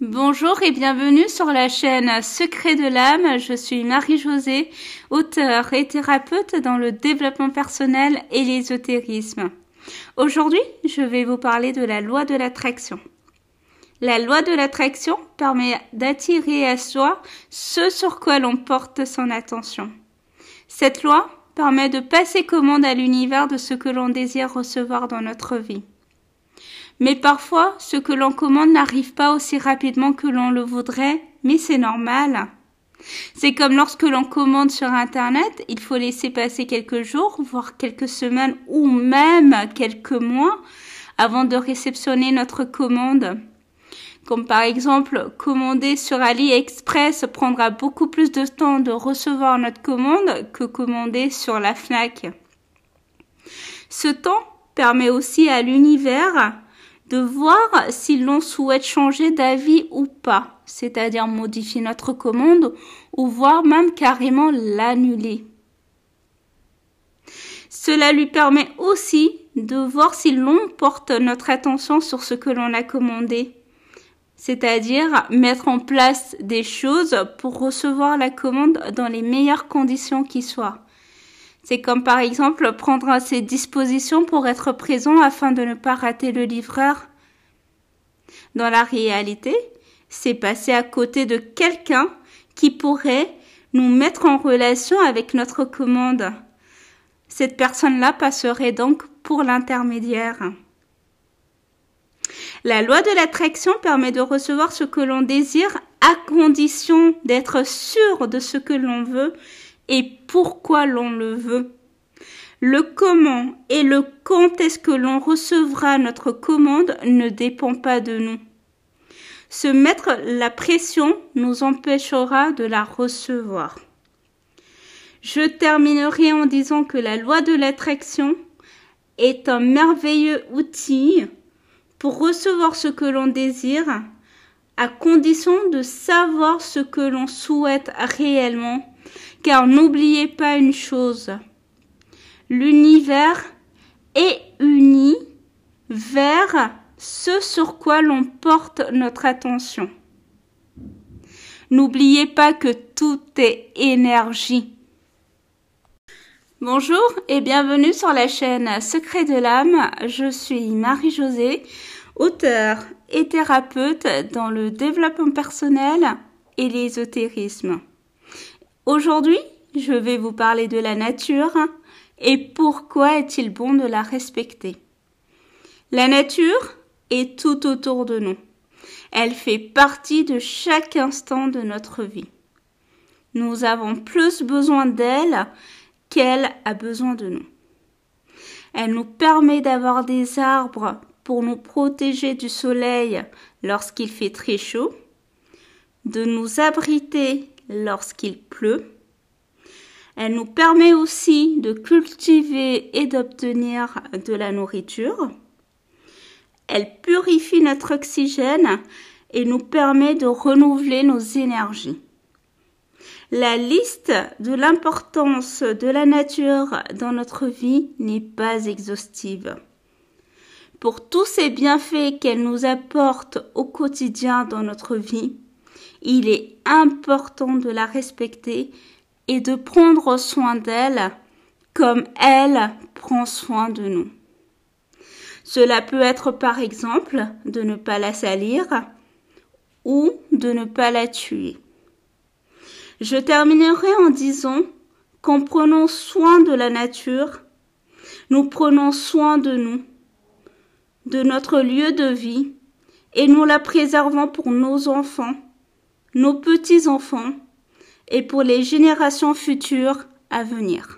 Bonjour et bienvenue sur la chaîne Secret de l'âme. Je suis Marie-Josée, auteure et thérapeute dans le développement personnel et l'ésotérisme. Aujourd'hui, je vais vous parler de la loi de l'attraction. La loi de l'attraction permet d'attirer à soi ce sur quoi l'on porte son attention. Cette loi permet de passer commande à l'univers de ce que l'on désire recevoir dans notre vie. Mais parfois, ce que l'on commande n'arrive pas aussi rapidement que l'on le voudrait, mais c'est normal. C'est comme lorsque l'on commande sur Internet, il faut laisser passer quelques jours, voire quelques semaines ou même quelques mois avant de réceptionner notre commande comme par exemple commander sur AliExpress prendra beaucoup plus de temps de recevoir notre commande que commander sur la FNAC. Ce temps permet aussi à l'univers de voir si l'on souhaite changer d'avis ou pas, c'est-à-dire modifier notre commande ou voire même carrément l'annuler. Cela lui permet aussi de voir si l'on porte notre attention sur ce que l'on a commandé c'est-à-dire mettre en place des choses pour recevoir la commande dans les meilleures conditions qui soient. C'est comme par exemple prendre ses dispositions pour être présent afin de ne pas rater le livreur. Dans la réalité, c'est passer à côté de quelqu'un qui pourrait nous mettre en relation avec notre commande. Cette personne-là passerait donc pour l'intermédiaire. La loi de l'attraction permet de recevoir ce que l'on désire à condition d'être sûr de ce que l'on veut et pourquoi l'on le veut. Le comment et le quand est-ce que l'on recevra notre commande ne dépend pas de nous. Se mettre la pression nous empêchera de la recevoir. Je terminerai en disant que la loi de l'attraction est un merveilleux outil pour recevoir ce que l'on désire, à condition de savoir ce que l'on souhaite réellement, car n'oubliez pas une chose, l'univers est uni vers ce sur quoi l'on porte notre attention. N'oubliez pas que tout est énergie. Bonjour et bienvenue sur la chaîne Secret de l'âme. Je suis Marie-Josée, auteure et thérapeute dans le développement personnel et l'ésotérisme. Aujourd'hui, je vais vous parler de la nature et pourquoi est-il bon de la respecter. La nature est tout autour de nous. Elle fait partie de chaque instant de notre vie. Nous avons plus besoin d'elle qu'elle a besoin de nous. Elle nous permet d'avoir des arbres pour nous protéger du soleil lorsqu'il fait très chaud, de nous abriter lorsqu'il pleut. Elle nous permet aussi de cultiver et d'obtenir de la nourriture. Elle purifie notre oxygène et nous permet de renouveler nos énergies. La liste de l'importance de la nature dans notre vie n'est pas exhaustive. Pour tous ces bienfaits qu'elle nous apporte au quotidien dans notre vie, il est important de la respecter et de prendre soin d'elle comme elle prend soin de nous. Cela peut être par exemple de ne pas la salir ou de ne pas la tuer. Je terminerai en disant qu'en prenant soin de la nature, nous prenons soin de nous, de notre lieu de vie, et nous la préservons pour nos enfants, nos petits-enfants, et pour les générations futures à venir.